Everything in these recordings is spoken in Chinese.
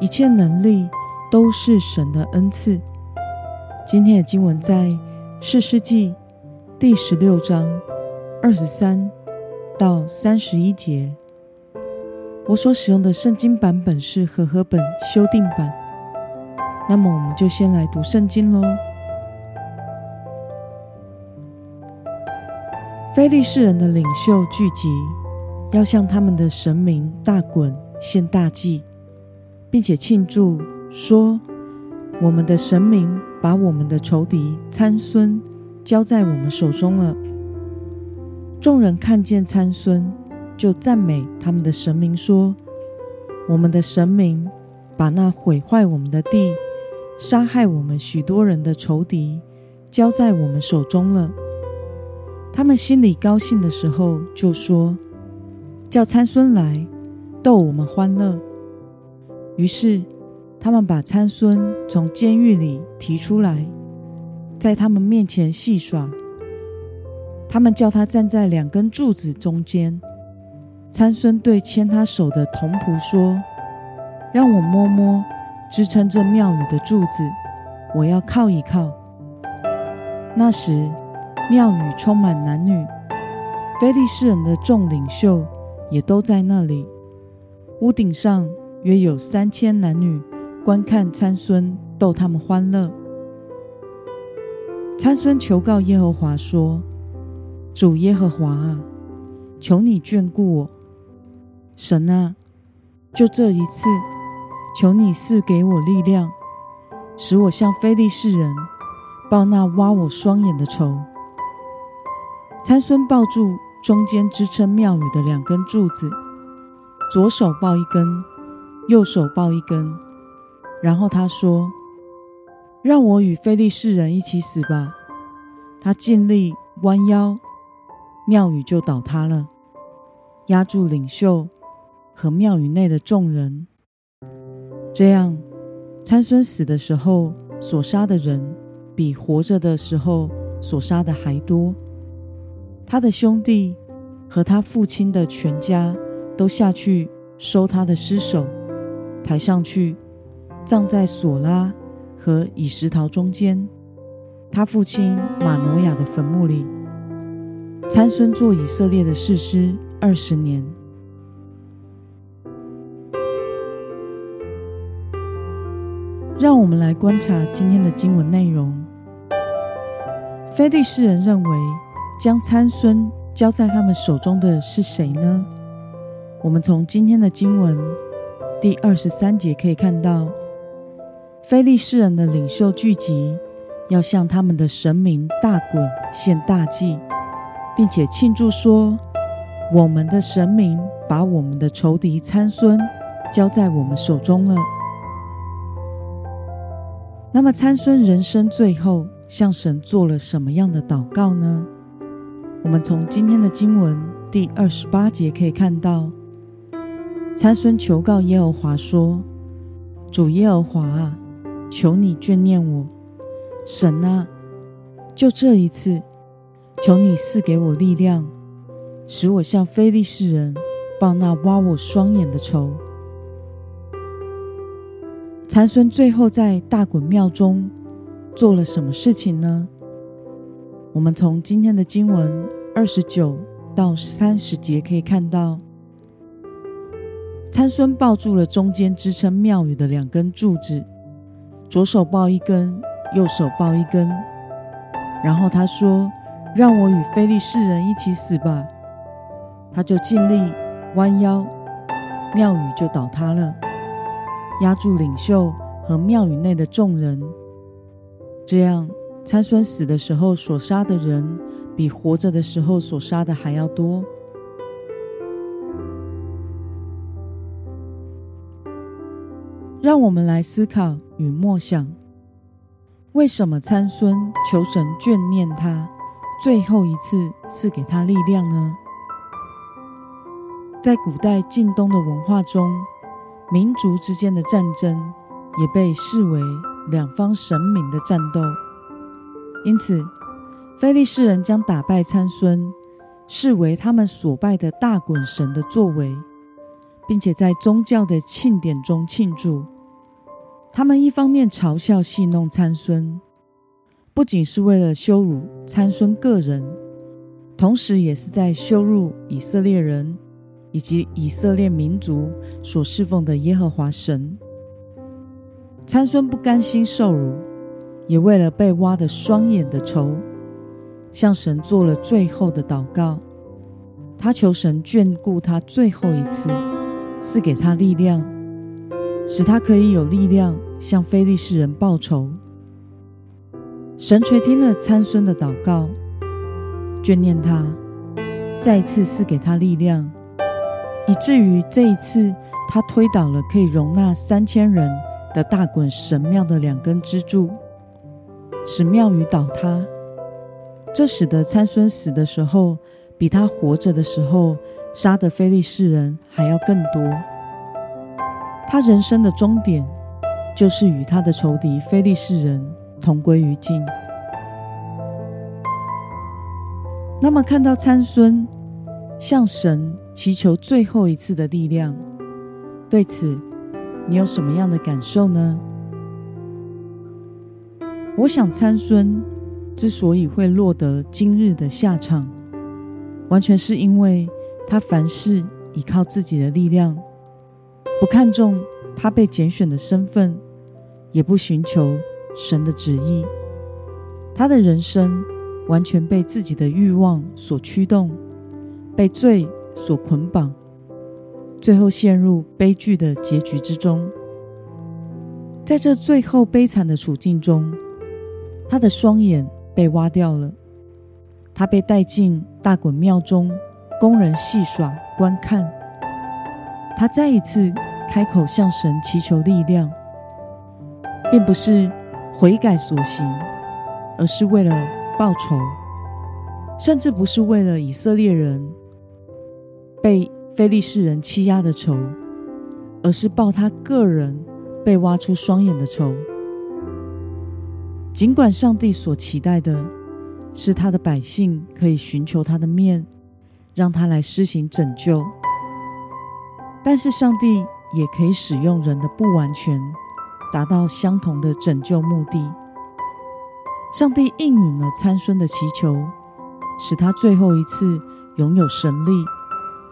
一切能力都是神的恩赐。今天的经文在四世纪第十六章二十三到三十一节。我所使用的圣经版本是和合本修订版。那么，我们就先来读圣经喽。非利士人的领袖聚集，要向他们的神明大滚献大祭。并且庆祝说：“我们的神明把我们的仇敌参孙交在我们手中了。”众人看见参孙，就赞美他们的神明说：“我们的神明把那毁坏我们的地、杀害我们许多人的仇敌交在我们手中了。”他们心里高兴的时候，就说：“叫参孙来逗我们欢乐。”于是，他们把参孙从监狱里提出来，在他们面前戏耍。他们叫他站在两根柱子中间。参孙对牵他手的童仆说：“让我摸摸支撑着庙宇的柱子，我要靠一靠。”那时，庙宇充满男女，非利士人的众领袖也都在那里。屋顶上。约有三千男女观看参孙逗他们欢乐。参孙求告耶和华说：“主耶和华啊，求你眷顾我。神啊，就这一次，求你赐给我力量，使我向非利士人报那挖我双眼的仇。”参孙抱住中间支撑庙宇的两根柱子，左手抱一根。右手抱一根，然后他说：“让我与非利士人一起死吧。”他尽力弯腰，庙宇就倒塌了，压住领袖和庙宇内的众人。这样，参孙死的时候所杀的人，比活着的时候所杀的还多。他的兄弟和他父亲的全家都下去收他的尸首。抬上去，葬在索拉和以石陶中间，他父亲马挪亚的坟墓里。参孙做以色列的士师二十年。让我们来观察今天的经文内容。非利士人认为将参孙交在他们手中的是谁呢？我们从今天的经文。第二十三节可以看到，非利士人的领袖聚集，要向他们的神明大滚献大祭，并且庆祝说：“我们的神明把我们的仇敌参孙交在我们手中了。”那么，参孙人生最后向神做了什么样的祷告呢？我们从今天的经文第二十八节可以看到。参孙求告耶和华说：“主耶和华啊，求你眷念我，神啊，就这一次，求你赐给我力量，使我向非利士人报那挖我双眼的仇。”参孙最后在大滚庙中做了什么事情呢？我们从今天的经文二十九到三十节可以看到。参孙抱住了中间支撑庙宇的两根柱子，左手抱一根，右手抱一根。然后他说：“让我与非利士人一起死吧。”他就尽力弯腰，庙宇就倒塌了，压住领袖和庙宇内的众人。这样，参孙死的时候所杀的人，比活着的时候所杀的还要多。让我们来思考与默想：为什么参孙求神眷念他，最后一次赐给他力量呢？在古代近东的文化中，民族之间的战争也被视为两方神明的战斗，因此，菲利士人将打败参孙视为他们所拜的大滚神的作为，并且在宗教的庆典中庆祝。他们一方面嘲笑戏弄参孙，不仅是为了羞辱参孙个人，同时也是在羞辱以色列人以及以色列民族所侍奉的耶和华神。参孙不甘心受辱，也为了被挖的双眼的仇，向神做了最后的祷告。他求神眷顾他最后一次，赐给他力量。使他可以有力量向非利士人报仇。神垂听了参孙的祷告，眷念他，再一次赐给他力量，以至于这一次他推倒了可以容纳三千人的大滚神庙的两根支柱，使庙宇倒塌。这使得参孙死的时候，比他活着的时候杀的非利士人还要更多。他人生的终点，就是与他的仇敌非利士人同归于尽。那么，看到参孙向神祈求最后一次的力量，对此你有什么样的感受呢？我想，参孙之所以会落得今日的下场，完全是因为他凡事依靠自己的力量。不看重他被拣选的身份，也不寻求神的旨意。他的人生完全被自己的欲望所驱动，被罪所捆绑，最后陷入悲剧的结局之中。在这最后悲惨的处境中，他的双眼被挖掉了，他被带进大滚庙中，供人戏耍观看。他再一次开口向神祈求力量，并不是悔改所行，而是为了报仇，甚至不是为了以色列人被非利士人欺压的仇，而是报他个人被挖出双眼的仇。尽管上帝所期待的是他的百姓可以寻求他的面，让他来施行拯救。但是，上帝也可以使用人的不完全，达到相同的拯救目的。上帝应允了参孙的祈求，使他最后一次拥有神力，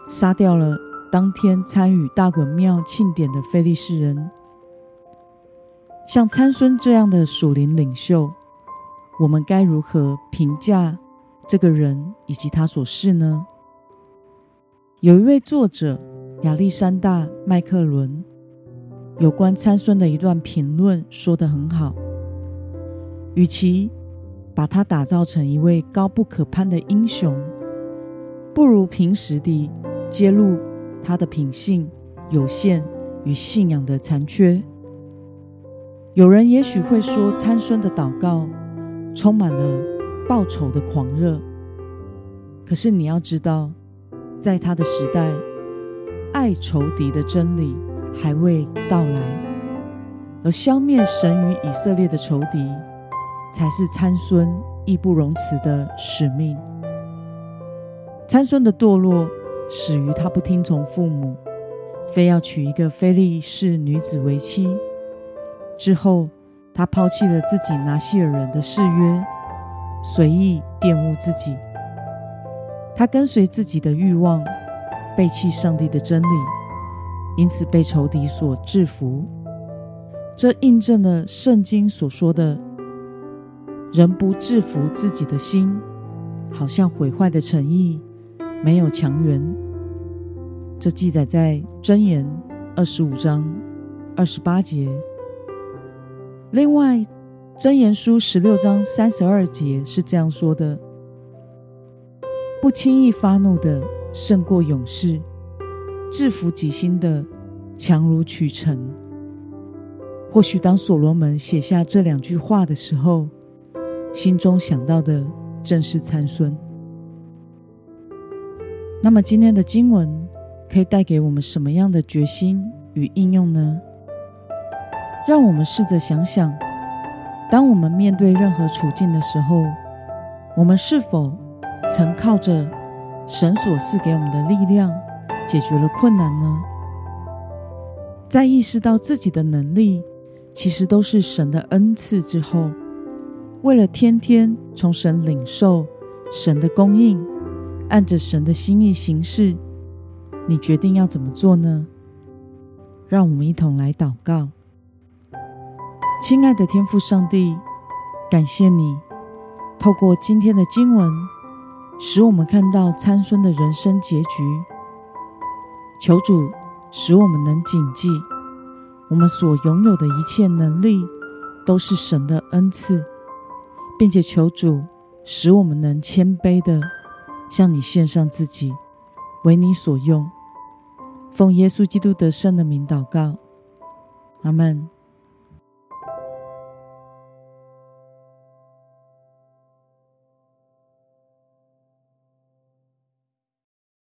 杀掉了当天参与大滚庙庆典的非利士人。像参孙这样的属灵领袖，我们该如何评价这个人以及他所事呢？有一位作者。亚历山大·麦克伦有关参孙的一段评论说得很好：，与其把他打造成一位高不可攀的英雄，不如平时地揭露他的品性有限与信仰的残缺。有人也许会说，参孙的祷告充满了报仇的狂热。可是你要知道，在他的时代。爱仇敌的真理还未到来，而消灭神与以色列的仇敌，才是参孙义不容辞的使命。参孙的堕落始于他不听从父母，非要娶一个非利士女子为妻。之后，他抛弃了自己拿西尔人的誓约，随意玷污自己。他跟随自己的欲望。背弃上帝的真理，因此被仇敌所制服。这印证了圣经所说的：“人不制服自己的心，好像毁坏的诚意没有强援。”这记载在箴言二十五章二十八节。另外，箴言书十六章三十二节是这样说的：“不轻易发怒的。”胜过勇士，制服己心的强如取成。或许当所罗门写下这两句话的时候，心中想到的正是参孙。那么今天的经文可以带给我们什么样的决心与应用呢？让我们试着想想，当我们面对任何处境的时候，我们是否曾靠着神所赐给我们的力量解决了困难呢？在意识到自己的能力。其实都是神的恩赐之后，为了天天从神领受神的供应，按着神的心意行事，你决定要怎么做呢？让我们一同来祷告。亲爱的天父上帝，感谢你透过今天的经文，使我们看到参孙的人生结局。求主使我们能谨记。我们所拥有的一切能力，都是神的恩赐，并且求主使我们能谦卑的向你献上自己，为你所用。奉耶稣基督得胜的名祷告，阿门。